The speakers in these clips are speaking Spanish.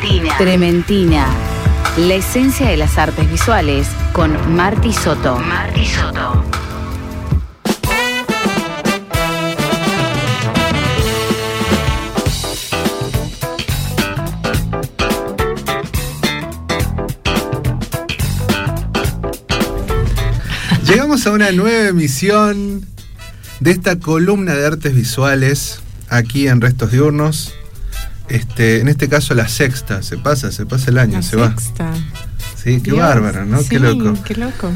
Trementina. Trementina. La esencia de las artes visuales con Marty Soto. Marty Soto. Llegamos a una nueva emisión de esta columna de artes visuales aquí en Restos Diurnos. Este, en este caso la sexta, se pasa, se pasa el año, La se sexta. va. Sí, qué bárbaro, ¿no? Sí, qué loco. Qué loco.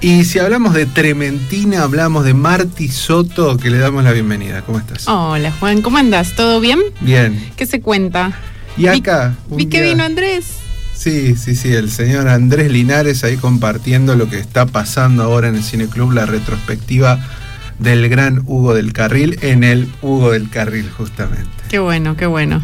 Y si hablamos de Trementina, hablamos de Marty Soto, que le damos la bienvenida. ¿Cómo estás? Hola Juan, ¿cómo andas? ¿Todo bien? Bien. ¿Qué se cuenta? Y acá. un Vi que vino Andrés. Sí, sí, sí, el señor Andrés Linares ahí compartiendo lo que está pasando ahora en el Cine Club, la retrospectiva del gran Hugo del Carril en el Hugo del Carril, justamente. Qué bueno, qué bueno.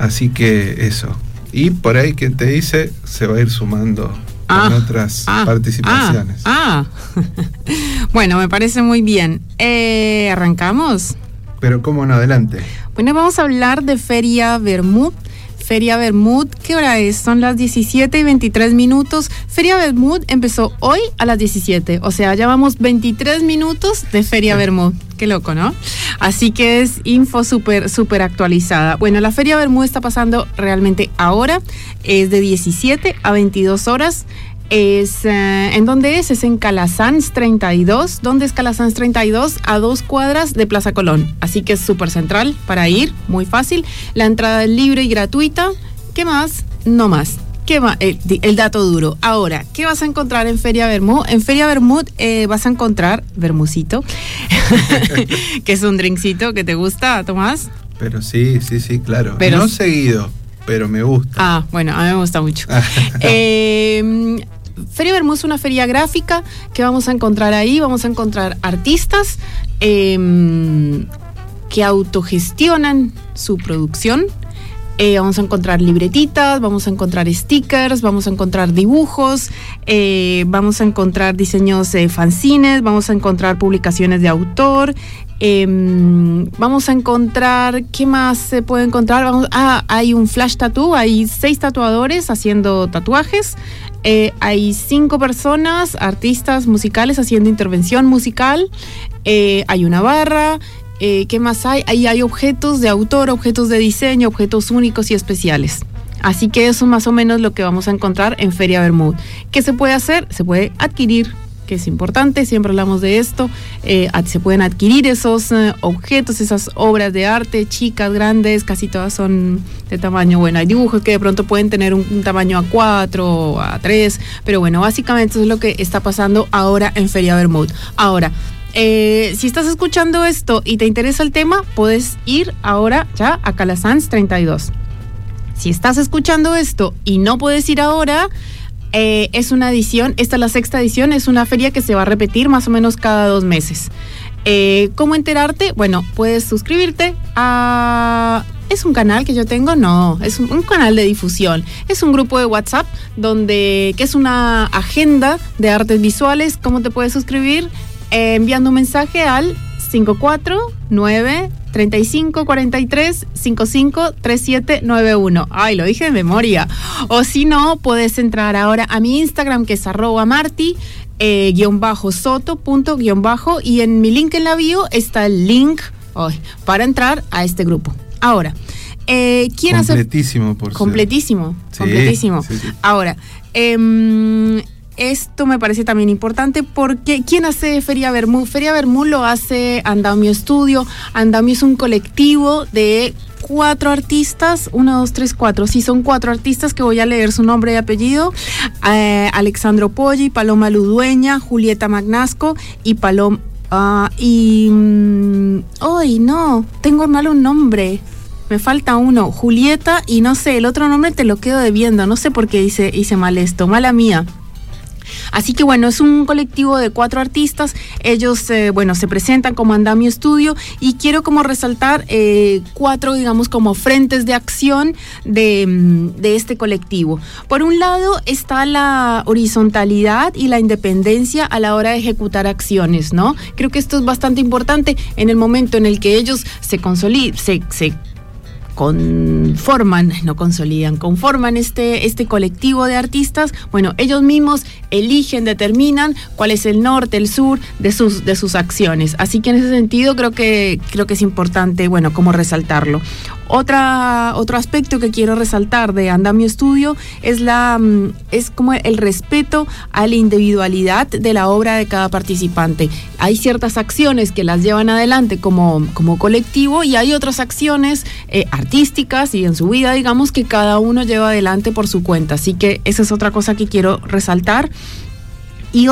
Así que eso. Y por ahí quien te dice se va a ir sumando Ah, con otras ah, participaciones. Ah, ah. bueno, me parece muy bien. Eh, ¿Arrancamos? Pero cómo no, adelante. Bueno, vamos a hablar de Feria Bermud. Feria Bermud, ¿qué hora es? Son las 17 y 23 minutos. Feria Bermud empezó hoy a las 17, o sea, ya vamos 23 minutos de Feria Bermud. Qué loco, ¿no? Así que es info súper, súper actualizada. Bueno, la Feria Bermud está pasando realmente ahora, es de 17 a 22 horas. Es, eh, ¿En dónde es? Es en Calasanz 32. ¿Dónde es Calasanz 32? A dos cuadras de Plaza Colón. Así que es súper central para ir, muy fácil. La entrada es libre y gratuita. ¿Qué más? No más. ¿Qué ma- el, dato duro. Ahora, ¿qué vas a encontrar en Feria Bermud? En Feria Bermud eh, vas a encontrar Bermucito, que es un drinkcito que te gusta, Tomás. Pero sí, sí, sí, claro. Pero- no seguido, pero me gusta. Ah, bueno, a mí me gusta mucho. Eh, feria Bermud es una feria gráfica que vamos a encontrar ahí. Vamos a encontrar artistas eh, que autogestionan su producción. Eh, vamos a encontrar libretitas, vamos a encontrar stickers, vamos a encontrar dibujos, eh, vamos a encontrar diseños de fanzines, vamos a encontrar publicaciones de autor, em, vamos a encontrar, ¿qué más se puede encontrar? Vamos, ah, hay un flash tattoo, hay seis tatuadores haciendo tatuajes, eh, hay cinco personas, artistas musicales haciendo intervención musical, eh, hay una barra, eh, ¿Qué más hay? Ahí hay objetos de autor, objetos de diseño, objetos únicos y especiales. Así que eso es más o menos lo que vamos a encontrar en Feria Bermud. ¿Qué se puede hacer? Se puede adquirir, que es importante, siempre hablamos de esto. eh, se pueden adquirir esos eh, objetos, esas obras de arte, chicas, grandes, casi todas son de tamaño, bueno, hay dibujos que de pronto pueden tener un, tamaño A4, A3, pero bueno, básicamente eso es lo que está pasando ahora en Feria Bermud. Ahora, eh, si estás escuchando esto y te interesa el tema, puedes ir ahora ya a Calasanz 32. Si estás escuchando esto y no puedes ir ahora, eh, es una edición, esta es la sexta edición, es una feria que se va a repetir más o menos cada dos meses. Eh, ¿Cómo enterarte? Bueno, puedes suscribirte a... ¿Es un canal que yo tengo? No, es un, un canal de difusión. Es un grupo de WhatsApp donde, que es una agenda de artes visuales. ¿Cómo te puedes suscribir? Eh, enviando un mensaje al 549 3543 553791. Ay, lo dije de memoria. O si no, puedes entrar ahora a mi Instagram que es arroba marti. eh, guion bajo soto punto guion bajo y en mi link en la bio está el link ay, para entrar a este grupo. Ahora, eh, ¿quién hace Completísimo, por ser. Completísimo, Sí, completísimo. sí, sí. Ahora, em, esto me parece también importante porque ¿quién hace Feria Bermú? Feria Bermú lo hace Andamio Estudio. Andamio es un colectivo de cuatro artistas, uno, dos, tres, cuatro. Sí, son cuatro artistas que voy a leer su nombre y apellido. Eh, Alexandro Poggi, Paloma Ludueña, Julieta Magnasco y Paloma... ah, y... mm, ¡Ay, no! Tengo mal un nombre. Me falta uno, Julieta, y no sé, el otro nombre te lo quedo debiendo. No sé por qué hice, hice mal esto, mala mía. Así que bueno, es un colectivo de cuatro artistas. Ellos, eh, bueno, se presentan como Andamio Estudio y quiero como resaltar eh, cuatro, digamos, como frentes de acción de, mm, de este colectivo. Por un lado está la horizontalidad y la independencia a la hora de ejecutar acciones, ¿no? Creo que esto es bastante importante en el momento en el que ellos se consolidan, conforman, no consolidan, conforman este, este colectivo de artistas, bueno, ellos mismos eligen, determinan cuál es el norte, el sur de sus, de sus acciones. Así que en ese sentido creo que, creo que es importante, bueno, como resaltarlo. Otra, otro aspecto que quiero resaltar de Andamio Estudio es, la, mm, es como el respeto a la individualidad de la obra de cada participante. Hay ciertas acciones que las llevan adelante como, como colectivo y hay otras acciones eh, artísticas y en su vida, digamos, que cada uno lleva adelante por su cuenta. Así que esa es otra cosa que quiero resaltar. Y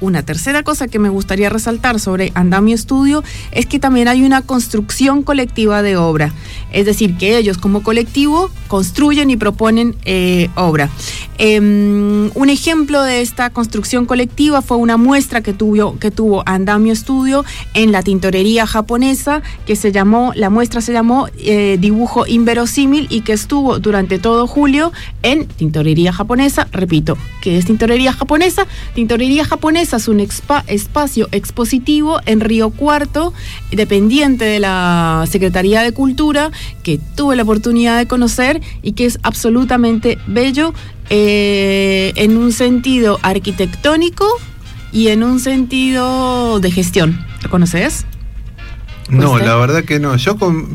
una tercera cosa que me gustaría resaltar sobre Andamio Estudio es que también hay una construcción colectiva de obra. Es decir, que ellos como colectivo construyen y proponen eh, obra. Em, un ejemplo de esta construcción colectiva fue una muestra que tuvo, que tuvo Andamio Estudio en la tintorería japonesa, que se llamó, la muestra se llamó eh, Dibujo Inverosímil y que estuvo durante todo julio en tintorería japonesa. Repito, ¿qué es tintorería japonesa? Tintorería japonesa es un espacio expositivo en Río Cuarto, dependiente de la Secretaría de Cultura, que tuve la oportunidad de conocer y que es absolutamente bello eh, en un sentido arquitectónico y en un sentido de gestión. ¿Lo conoces? No, la verdad que no. Yo, con,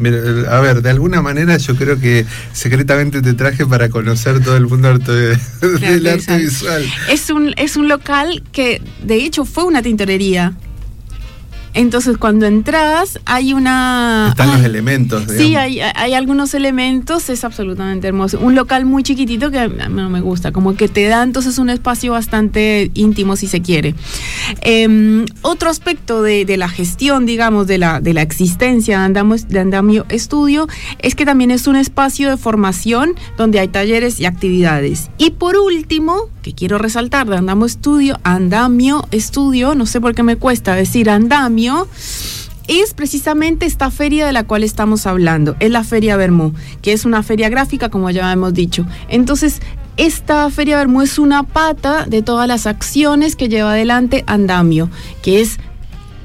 a ver, de alguna manera yo creo que secretamente te traje para conocer todo el mundo del arte visual. Es un, es un local que, de hecho, fue una tintorería. Entonces, cuando entras, hay una. Están los elementos. Sí, hay, hay, algunos elementos, es absolutamente hermoso. Un local muy chiquitito que a mí no me gusta, como que te da entonces un espacio bastante íntimo, si se quiere. Em, otro aspecto de, de, la gestión, digamos, de la, de la existencia de Andamio, de Estudio es que también es un espacio de formación donde hay talleres y actividades. Y por último, que quiero resaltar de Andamio Estudio, Andamio Estudio, no sé por qué me cuesta decir Andamio es precisamente esta feria de la cual estamos hablando, es la Feria Bermú, que es una feria gráfica, como ya hemos dicho. Entonces, esta Feria Bermú es una pata de todas las acciones que lleva adelante Andamio, que es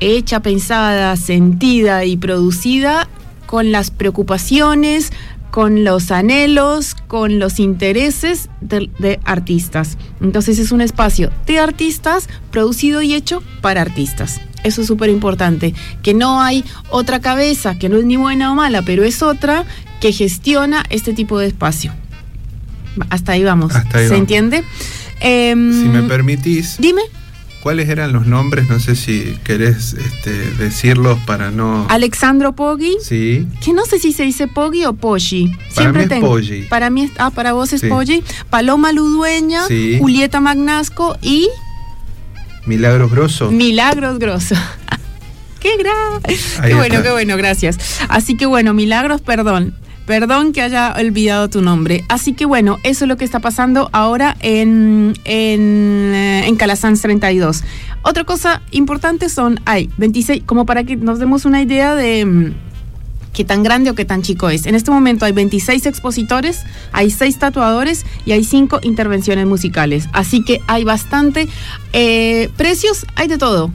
hecha, pensada, sentida y producida con las preocupaciones, con los anhelos, con los intereses de, de, artistas. Entonces es un espacio de artistas producido y hecho para artistas. Eso es súper importante, que no hay otra cabeza, que no es ni buena o mala, pero es otra que gestiona este tipo de espacio. Hasta ahí vamos. ¿Se entiende? Eh, si me permitís. Dime. ¿Cuáles eran los nombres? No sé si querés este, decirlos para no. Alexandro Poggi. Sí. Que no sé si se dice Poggi o Poggi. Siempre para mí tengo. Es Poggi. Para mí es, ah, para vos es sí. Poggi. Paloma Ludueña, sí. Julieta Magnasco y. Milagros Grosso. Milagros Grosso. qué gran. Qué bueno, qué bueno, gracias. Así que bueno, Milagros, perdón. Perdón que haya olvidado tu nombre. Así que bueno, eso es lo que está pasando ahora en, en, en Calasanz 32. Otra cosa importante son, hay 26, como para que nos demos una idea de qué tan grande o qué tan chico es. En este momento hay 26 expositores, hay 6 tatuadores y hay 5 intervenciones musicales. Así que hay bastante. Eh, precios, hay de todo.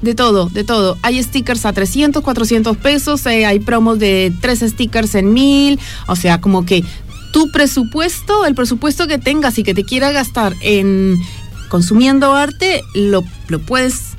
De todo, de todo. Hay stickers a 300, 400 pesos, eh, hay promos de 3 stickers en 1000, o sea, como que tu presupuesto, el presupuesto que tengas y que te quiera gastar en consumiendo arte, lo, lo puedes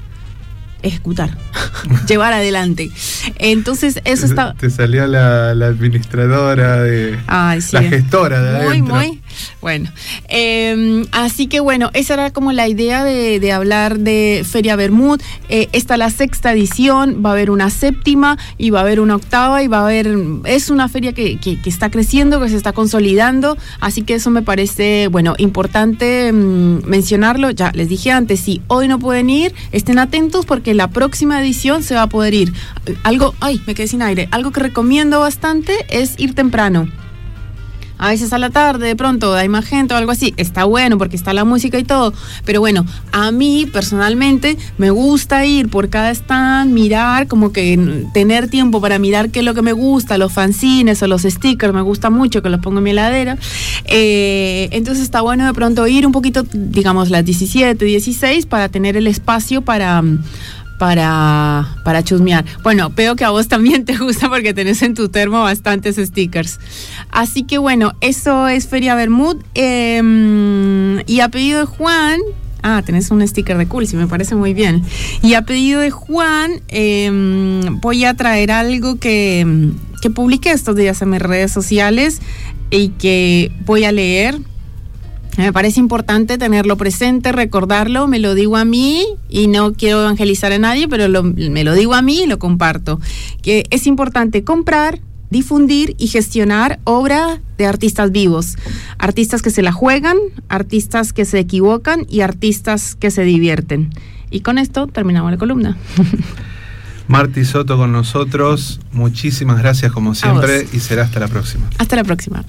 ejecutar, llevar adelante. Entonces, eso está. Te salía la, la administradora de. Ay, sí. La gestora de Muy, adentro. muy. Bueno, eh, así que bueno, esa era como la idea de, de hablar de Feria Bermud. Eh, está la sexta edición, va a haber una séptima y va a haber una octava y va a haber. Es una feria que, que, está creciendo, que se está consolidando, así que eso me parece, bueno, importante mmm, mencionarlo. Ya les dije antes, si hoy no pueden ir, estén atentos porque la próxima edición se va a poder ir. Algo, ay, me quedé sin aire. Algo que recomiendo bastante es ir temprano a veces a la tarde, de pronto hay más gente o algo así, está bueno porque está la música y todo, pero bueno, a mí personalmente me gusta ir por cada stand, mirar, como que tener tiempo para mirar qué es lo que me gusta, los fanzines o los stickers, me gusta mucho que los pongo en mi heladera, eh, entonces está bueno de pronto ir un poquito, digamos, las 17, 16 para tener el espacio para para, para chusmear. Bueno, veo que a vos también te gusta porque tenés en tu termo bastantes stickers. Así que bueno, eso es Feria Bermud. Em, y a pedido de Juan, Ah, tenés un sticker de cool, sí, me parece muy bien. Y a pedido de Juan, em, voy a traer algo que, que publiqué estos días en mis redes sociales y que voy a leer me parece importante tenerlo presente, recordarlo, me lo digo a mí y no quiero evangelizar a nadie, pero me lo digo a mí y lo comparto. Que es importante comprar, difundir y gestionar obra de artistas vivos, artistas que se la juegan, artistas que se equivocan y artistas que se divierten. Y con esto terminamos la columna. Marti Soto con nosotros, muchísimas gracias como siempre y será hasta la próxima. Hasta la próxima.